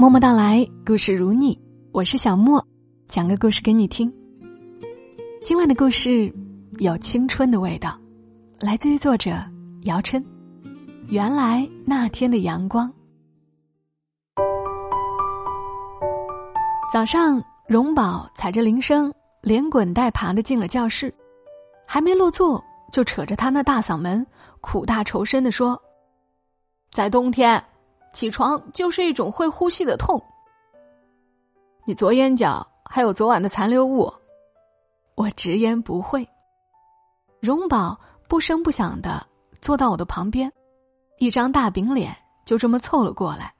默默到来，故事如你，我是小莫，讲个故事给你听。今晚的故事有青春的味道，来自于作者姚琛。原来那天的阳光。早上，荣宝踩着铃声，连滚带爬的进了教室，还没落座，就扯着他那大嗓门，苦大仇深的说：“在冬天。”起床就是一种会呼吸的痛。你左眼角还有昨晚的残留物，我直言不讳。荣宝不声不响的坐到我的旁边，一张大饼脸就这么凑了过来，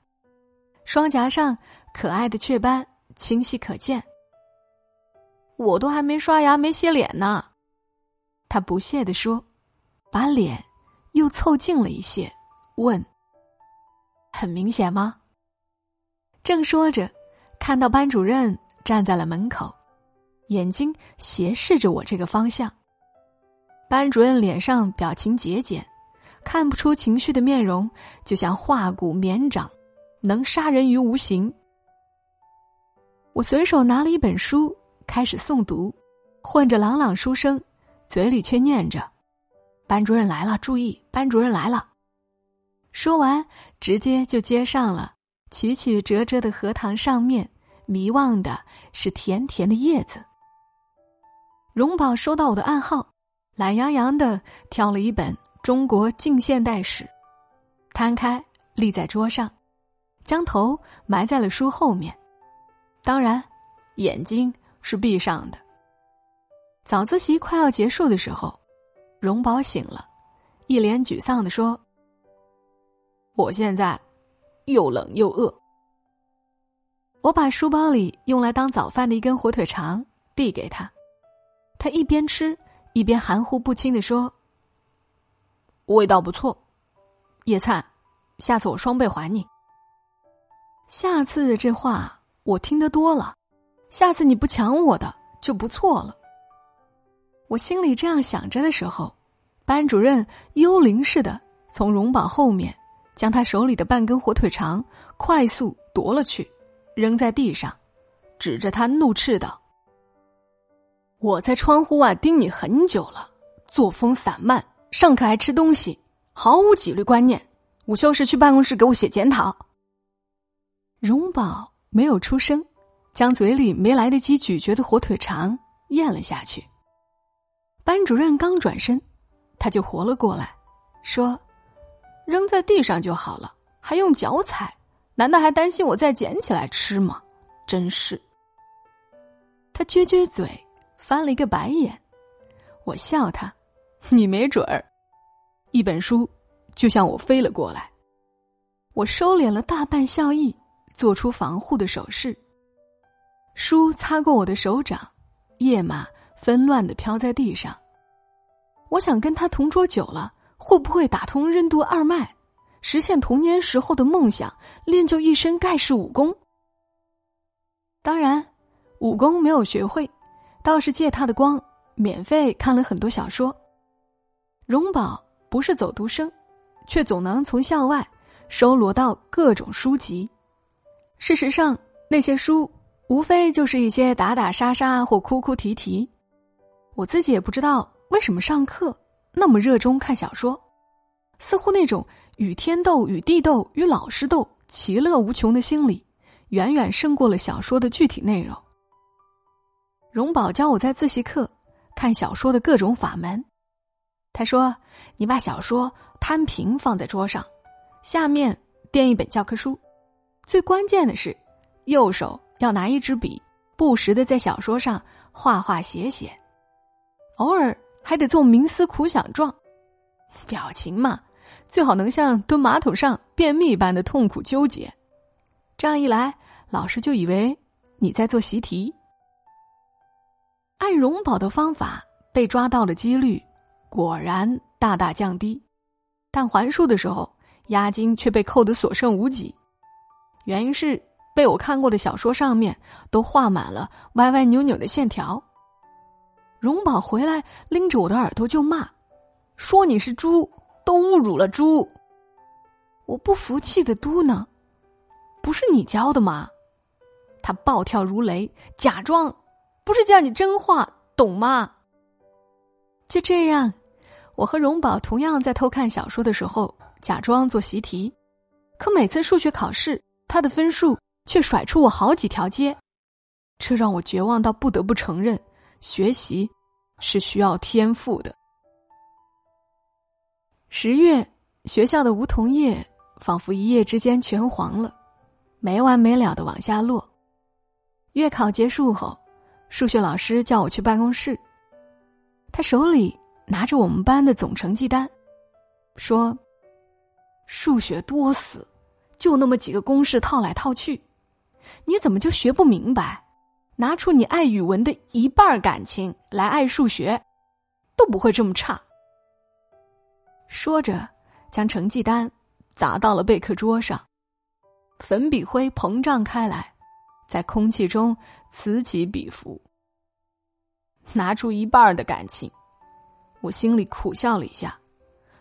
双颊上可爱的雀斑清晰可见。我都还没刷牙没洗脸呢，他不屑地说，把脸又凑近了一些，问。很明显吗？正说着，看到班主任站在了门口，眼睛斜视着我这个方向。班主任脸上表情节俭，看不出情绪的面容，就像化骨绵掌，能杀人于无形。我随手拿了一本书，开始诵读，混着朗朗书声，嘴里却念着：“班主任来了，注意，班主任来了。”说完，直接就接上了。曲曲折折的荷塘上面，迷望的是甜甜的叶子。荣宝收到我的暗号，懒洋洋的挑了一本《中国近现代史》，摊开立在桌上，将头埋在了书后面。当然，眼睛是闭上的。早自习快要结束的时候，荣宝醒了，一脸沮丧的说。我现在又冷又饿。我把书包里用来当早饭的一根火腿肠递给他，他一边吃一边含糊不清的说：“味道不错，叶灿，下次我双倍还你。”下次这话我听得多了，下次你不抢我的就不错了。我心里这样想着的时候，班主任幽灵似的从荣宝后面。将他手里的半根火腿肠快速夺了去，扔在地上，指着他怒斥道：“我在窗户外盯你很久了，作风散漫，上课还吃东西，毫无纪律观念。午休时去办公室给我写检讨。”荣宝没有出声，将嘴里没来得及咀嚼的火腿肠咽了下去。班主任刚转身，他就活了过来，说。扔在地上就好了，还用脚踩？难道还担心我再捡起来吃吗？真是！他撅撅嘴，翻了一个白眼。我笑他：“你没准儿。”一本书就向我飞了过来，我收敛了大半笑意，做出防护的手势。书擦过我的手掌，页码纷乱的飘在地上。我想跟他同桌久了。会不会打通任督二脉，实现童年时候的梦想，练就一身盖世武功？当然，武功没有学会，倒是借他的光，免费看了很多小说。荣宝不是走读生，却总能从校外收罗到各种书籍。事实上，那些书无非就是一些打打杀杀或哭哭啼啼。我自己也不知道为什么上课。那么热衷看小说，似乎那种与天斗、与地斗、与老师斗，其乐无穷的心理，远远胜过了小说的具体内容。荣宝教我在自习课看小说的各种法门。他说：“你把小说摊平放在桌上，下面垫一本教科书，最关键的是，右手要拿一支笔，不时的在小说上画画写写，偶尔。”还得做冥思苦想状，表情嘛，最好能像蹲马桶上便秘般的痛苦纠结。这样一来，老师就以为你在做习题。按荣宝的方法被抓到了几率，果然大大降低，但还书的时候，押金却被扣得所剩无几。原因是被我看过的小说上面都画满了歪歪扭扭的线条。荣宝回来，拎着我的耳朵就骂，说你是猪，都侮辱了猪。我不服气的嘟囔：“不是你教的吗？”他暴跳如雷，假装不是叫你真话，懂吗？就这样，我和荣宝同样在偷看小说的时候假装做习题，可每次数学考试，他的分数却甩出我好几条街，这让我绝望到不得不承认，学习是需要天赋的。十月，学校的梧桐叶仿佛一夜之间全黄了，没完没了的往下落。月考结束后，数学老师叫我去办公室。他手里拿着我们班的总成绩单，说：“数学多死，就那么几个公式套来套去，你怎么就学不明白？拿出你爱语文的一半感情来爱数学，都不会这么差。”说着，将成绩单砸到了备课桌上，粉笔灰膨胀开来，在空气中此起彼伏。拿出一半的感情，我心里苦笑了一下。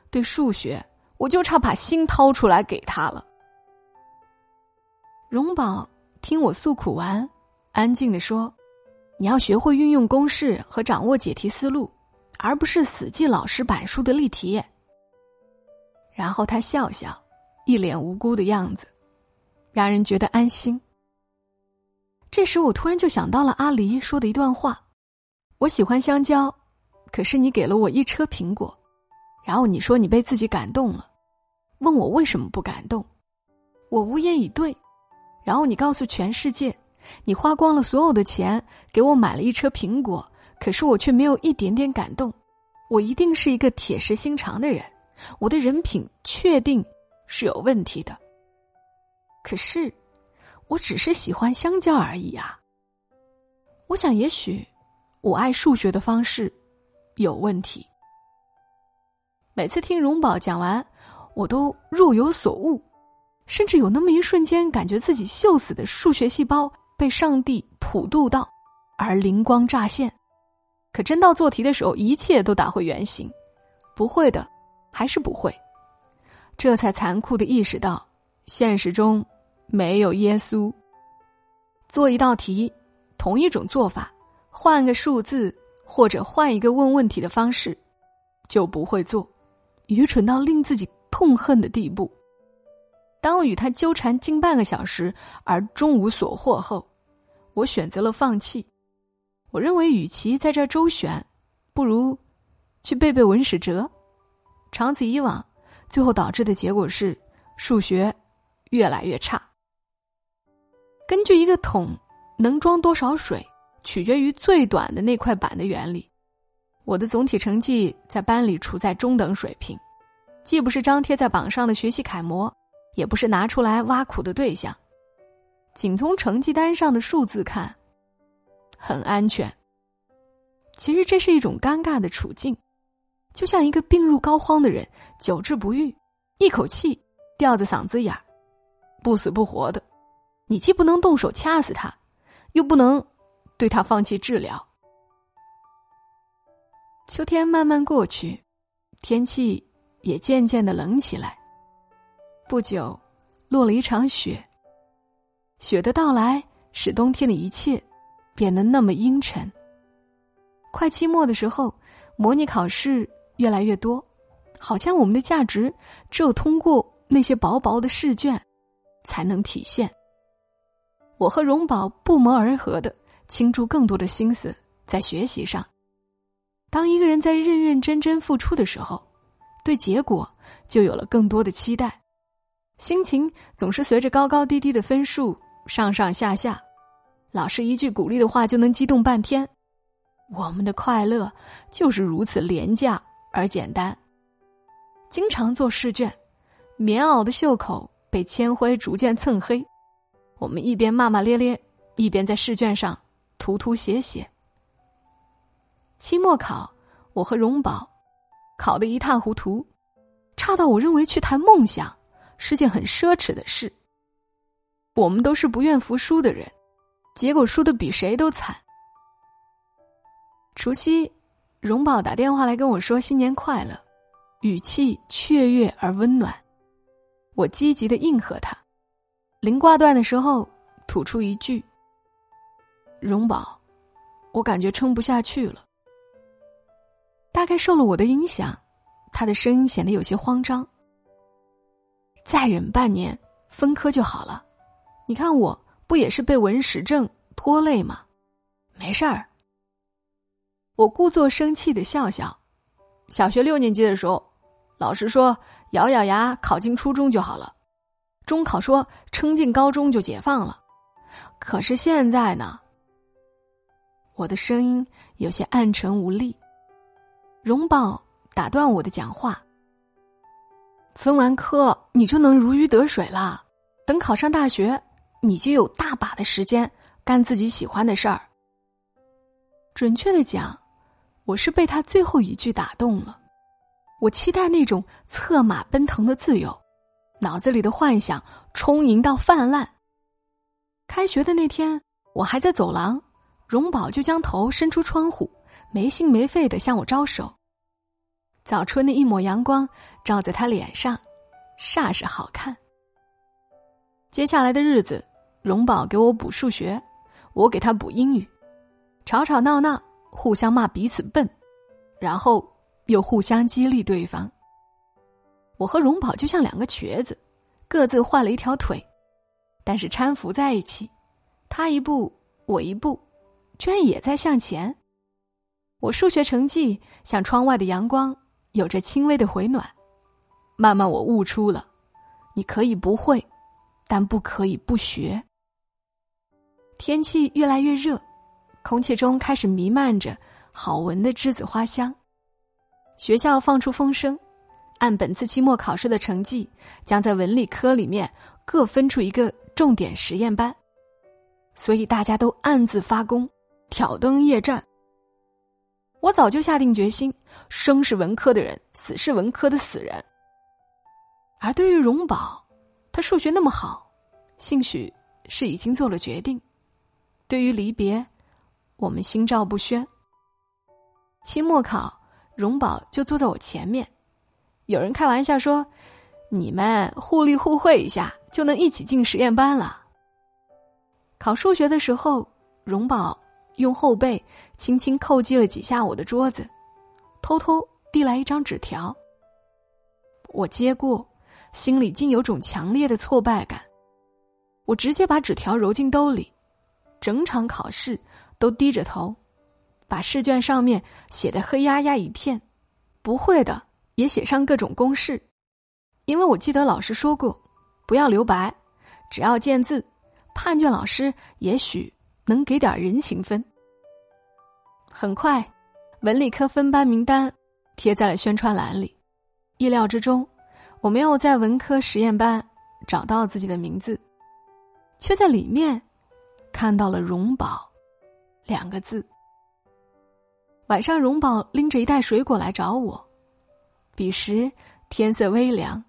对数学，我就差把心掏出来给他了。荣宝听我诉苦完，安静的说：“你要学会运用公式和掌握解题思路，而不是死记老师板书的例题。”然后他笑笑，一脸无辜的样子，让人觉得安心。这时，我突然就想到了阿离说的一段话。我喜欢香蕉，可是你给了我一车苹果，然后你说你被自己感动了，问我为什么不感动，我无言以对，然后你告诉全世界，你花光了所有的钱给我买了一车苹果，可是我却没有一点点感动，我一定是一个铁石心肠的人，我的人品确定是有问题的，可是我只是喜欢香蕉而已啊，我想也许。我爱数学的方式有问题。每次听荣宝讲完，我都若有所悟，甚至有那么一瞬间，感觉自己锈死的数学细胞被上帝普渡到，而灵光乍现。可真到做题的时候，一切都打回原形，不会的，还是不会。这才残酷的意识到，现实中没有耶稣。做一道题，同一种做法。换个数字，或者换一个问问题的方式，就不会做，愚蠢到令自己痛恨的地步。当我与他纠缠近半个小时而终无所获后，我选择了放弃。我认为，与其在这周旋，不如去背背文史哲。长此以往，最后导致的结果是数学越来越差。根据一个桶能装多少水。取决于最短的那块板的原理。我的总体成绩在班里处在中等水平，既不是张贴在榜上的学习楷模，也不是拿出来挖苦的对象。仅从成绩单上的数字看，很安全。其实这是一种尴尬的处境，就像一个病入膏肓的人久治不愈，一口气吊在嗓子眼儿，不死不活的。你既不能动手掐死他，又不能。对他放弃治疗。秋天慢慢过去，天气也渐渐的冷起来。不久，落了一场雪。雪的到来使冬天的一切变得那么阴沉。快期末的时候，模拟考试越来越多，好像我们的价值只有通过那些薄薄的试卷才能体现。我和荣宝不谋而合的。倾注更多的心思在学习上。当一个人在认认真真付出的时候，对结果就有了更多的期待，心情总是随着高高低低的分数上上下下。老师一句鼓励的话就能激动半天，我们的快乐就是如此廉价而简单。经常做试卷，棉袄的袖口被铅灰逐渐蹭黑，我们一边骂骂咧咧，一边在试卷上。涂涂写写。期末考，我和荣宝考得一塌糊涂，差到我认为去谈梦想是件很奢侈的事。我们都是不愿服输的人，结果输的比谁都惨。除夕，荣宝打电话来跟我说新年快乐，语气雀跃而温暖。我积极的应和他，临挂断的时候，吐出一句：“荣宝，我感觉撑不下去了。”大概受了我的影响，他的声音显得有些慌张。再忍半年，分科就好了。你看我不也是被文史症拖累吗？没事儿。我故作生气的笑笑。小学六年级的时候，老师说咬咬牙考进初中就好了。中考说撑进高中就解放了。可是现在呢？我的声音有些暗沉无力。荣宝打断我的讲话。分完科，你就能如鱼得水了。等考上大学，你就有大把的时间干自己喜欢的事儿。准确的讲，我是被他最后一句打动了。我期待那种策马奔腾的自由，脑子里的幻想充盈到泛滥。开学的那天，我还在走廊，荣宝就将头伸出窗户。没心没肺的向我招手。早春的一抹阳光照在他脸上，煞是好看。接下来的日子，荣宝给我补数学，我给他补英语，吵吵闹闹，互相骂彼此笨，然后又互相激励对方。我和荣宝就像两个瘸子，各自换了一条腿，但是搀扶在一起，他一步我一步，居然也在向前。我数学成绩像窗外的阳光，有着轻微的回暖。慢慢，我悟出了：你可以不会，但不可以不学。天气越来越热，空气中开始弥漫着好闻的栀子花香。学校放出风声，按本次期末考试的成绩，将在文理科里面各分出一个重点实验班。所以大家都暗自发功，挑灯夜战。我早就下定决心，生是文科的人，死是文科的死人。而对于荣宝，他数学那么好，兴许是已经做了决定。对于离别，我们心照不宣。期末考，荣宝就坐在我前面。有人开玩笑说：“你们互利互惠一下，就能一起进实验班了。”考数学的时候，荣宝。用后背轻轻叩击了几下我的桌子，偷偷递来一张纸条。我接过，心里竟有种强烈的挫败感。我直接把纸条揉进兜里，整场考试都低着头，把试卷上面写的黑压压一片，不会的也写上各种公式，因为我记得老师说过，不要留白，只要见字，判卷老师也许能给点人情分。很快，文理科分班名单贴在了宣传栏里。意料之中，我没有在文科实验班找到自己的名字，却在里面看到了“荣宝”两个字。晚上，荣宝拎着一袋水果来找我。彼时天色微凉，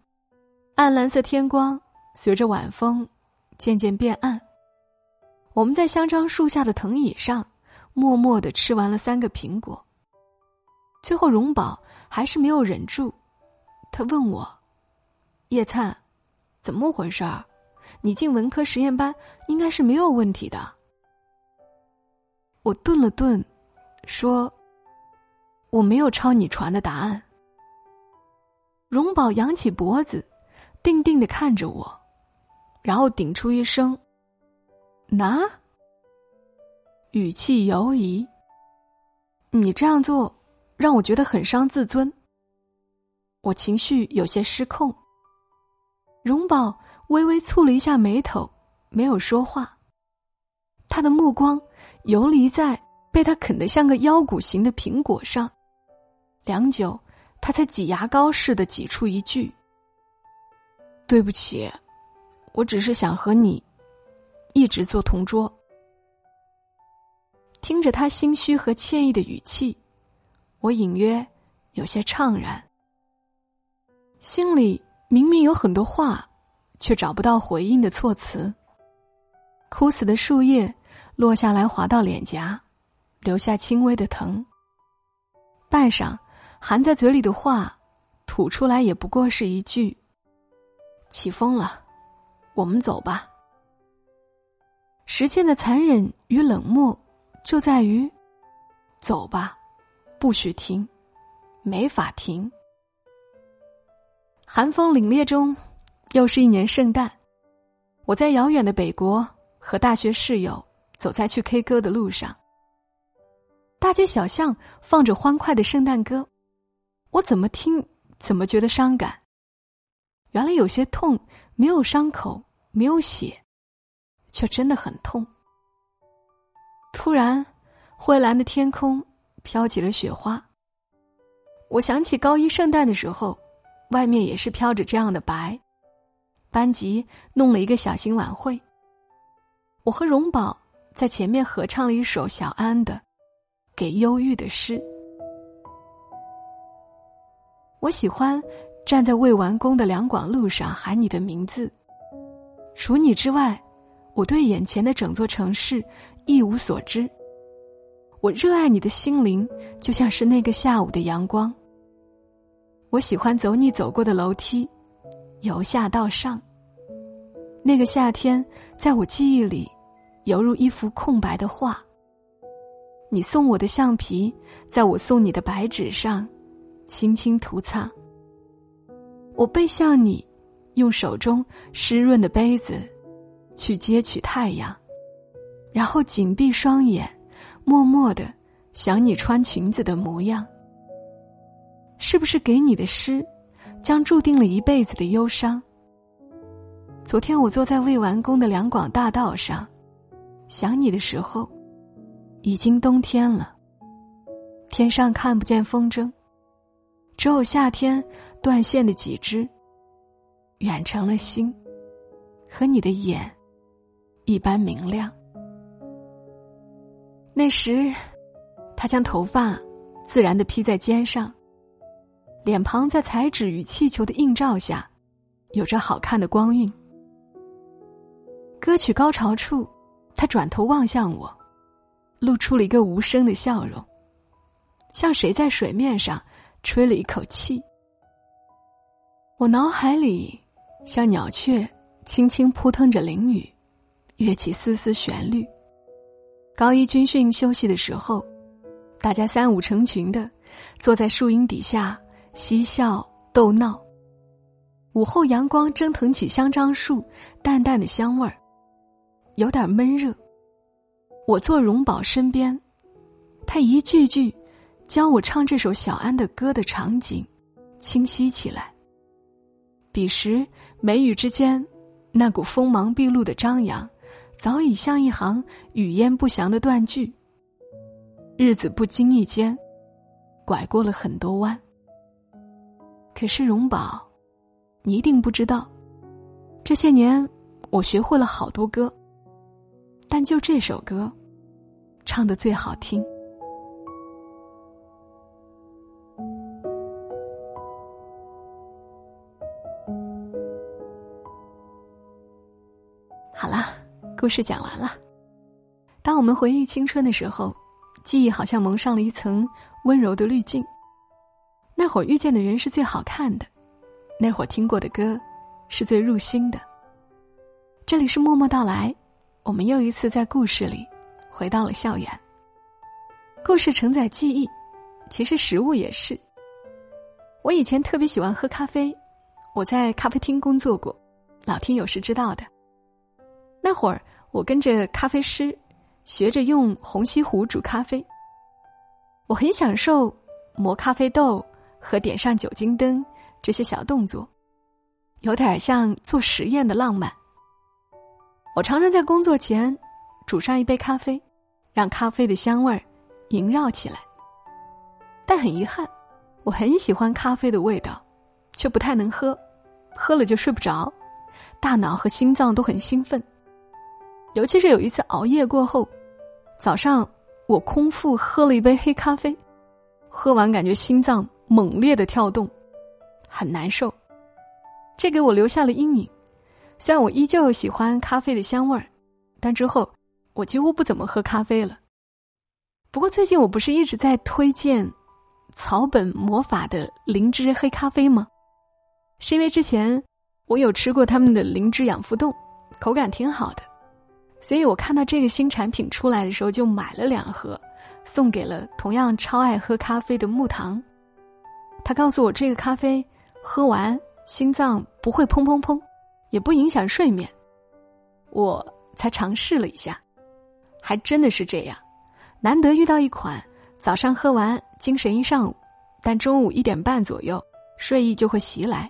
暗蓝色天光随着晚风渐渐变暗。我们在香樟树下的藤椅上。默默的吃完了三个苹果。最后，荣宝还是没有忍住，他问我：“叶灿，怎么回事儿？你进文科实验班应该是没有问题的。”我顿了顿，说：“我没有抄你传的答案。”荣宝扬起脖子，定定的看着我，然后顶出一声：“拿。”语气犹疑。你这样做让我觉得很伤自尊。我情绪有些失控。荣宝微微蹙了一下眉头，没有说话。他的目光游离在被他啃得像个腰鼓形的苹果上，良久，他才挤牙膏似的挤出一句：“对不起，我只是想和你一直做同桌。”听着他心虚和歉意的语气，我隐约有些怅然。心里明明有很多话，却找不到回应的措辞。枯死的树叶落下来，滑到脸颊，留下轻微的疼。半晌，含在嘴里的话，吐出来也不过是一句：“起风了，我们走吧。”时间的残忍与冷漠，就在于，走吧，不许停，没法停。寒风凛冽中，又是一年圣诞。我在遥远的北国和大学室友走在去 K 歌的路上，大街小巷放着欢快的圣诞歌，我怎么听怎么觉得伤感。原来有些痛没有伤口，没有血，却真的很痛。突然，灰蓝的天空飘起了雪花。我想起高一圣诞的时候，外面也是飘着这样的白。班级弄了一个小型晚会，我和荣宝在前面合唱了一首小安的《给忧郁的诗》。我喜欢站在未完工的两广路上喊你的名字。除你之外，我对眼前的整座城市一无所知。我热爱你的心灵，就像是那个下午的阳光。我喜欢走你走过的楼梯。由下到上，那个夏天在我记忆里，犹如一幅空白的画。你送我的橡皮，在我送你的白纸上，轻轻涂擦。我背向你，用手中湿润的杯子，去接取太阳，然后紧闭双眼，默默的想你穿裙子的模样。是不是给你的诗？将注定了一辈子的忧伤。昨天我坐在未完工的两广大道上，想你的时候，已经冬天了。天上看不见风筝，只有夏天断线的几只。远成了星，和你的眼一般明亮。那时，他将头发自然的披在肩上。脸庞在彩纸与气球的映照下，有着好看的光晕。歌曲高潮处，他转头望向我，露出了一个无声的笑容，像谁在水面上吹了一口气。我脑海里像鸟雀轻轻扑腾着淋雨，跃起丝丝旋律。高一军训休息的时候，大家三五成群的坐在树荫底下。嬉笑逗闹，午后阳光蒸腾起香樟树淡淡的香味儿，有点闷热。我坐荣宝身边，他一句句教我唱这首小安的歌的场景清晰起来。彼时眉宇之间，那股锋芒毕露的张扬，早已像一行语焉不详的断句。日子不经意间，拐过了很多弯。可是荣宝，你一定不知道，这些年我学会了好多歌，但就这首歌，唱的最好听。好啦，故事讲完了。当我们回忆青春的时候，记忆好像蒙上了一层温柔的滤镜。那会儿遇见的人是最好看的，那会儿听过的歌是最入心的。这里是默默到来，我们又一次在故事里回到了校园。故事承载记忆，其实食物也是。我以前特别喜欢喝咖啡，我在咖啡厅工作过，老听友是知道的。那会儿我跟着咖啡师学着用虹吸壶煮咖啡，我很享受磨咖啡豆。和点上酒精灯这些小动作，有点像做实验的浪漫。我常常在工作前煮上一杯咖啡，让咖啡的香味儿萦绕起来。但很遗憾，我很喜欢咖啡的味道，却不太能喝，喝了就睡不着，大脑和心脏都很兴奋。尤其是有一次熬夜过后，早上我空腹喝了一杯黑咖啡，喝完感觉心脏。猛烈的跳动，很难受，这给我留下了阴影。虽然我依旧喜欢咖啡的香味儿，但之后我几乎不怎么喝咖啡了。不过最近我不是一直在推荐草本魔法的灵芝黑咖啡吗？是因为之前我有吃过他们的灵芝养肤冻，口感挺好的。所以我看到这个新产品出来的时候，就买了两盒，送给了同样超爱喝咖啡的木糖。他告诉我，这个咖啡喝完心脏不会砰砰砰，也不影响睡眠。我才尝试了一下，还真的是这样。难得遇到一款早上喝完精神一上午，但中午一点半左右睡意就会袭来，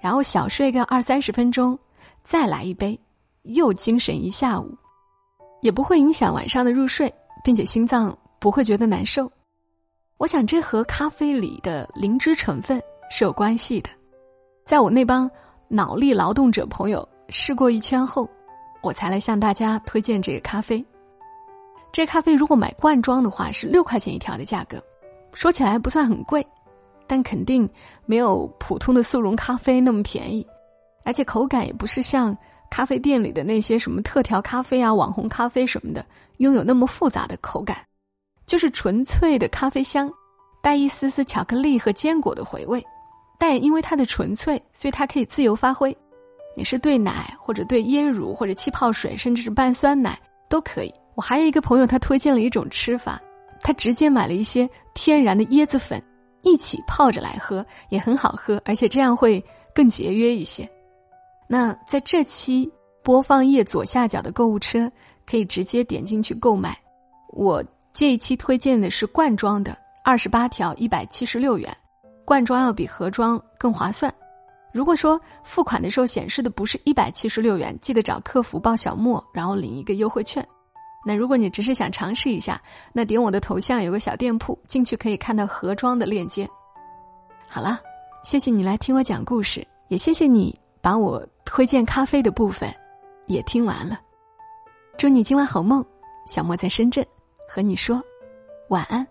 然后小睡个二三十分钟，再来一杯，又精神一下午，也不会影响晚上的入睡，并且心脏不会觉得难受。我想这和咖啡里的灵芝成分是有关系的。在我那帮脑力劳动者朋友试过一圈后，我才来向大家推荐这个咖啡。这咖啡如果买罐装的话是六块钱一条的价格，说起来不算很贵，但肯定没有普通的速溶咖啡那么便宜，而且口感也不是像咖啡店里的那些什么特调咖啡啊、网红咖啡什么的拥有那么复杂的口感，就是纯粹的咖啡香，带一丝丝巧克力和坚果的回味，但也因为它的纯粹，所以它可以自由发挥，你是兑奶或者兑椰乳或者气泡水，甚至是半酸奶都可以。我还有一个朋友，他推荐了一种吃法，他直接买了一些天然的椰子粉，一起泡着来喝，也很好喝，而且这样会更节约一些。那在这期播放页左下角的购物车，可以直接点进去购买。我这一期推荐的是罐装的，二十八条，一百七十六元，罐装要比盒装更划算。如果说付款的时候显示的不是一百七十六元，记得找客服报小莫，然后领一个优惠券。那如果你只是想尝试一下，那点我的头像有个小店铺，进去可以看到盒装的链接。好了，谢谢你来听我讲故事，也谢谢你把我推荐咖啡的部分也听完了。祝你今晚好梦，小莫在深圳和你说晚安。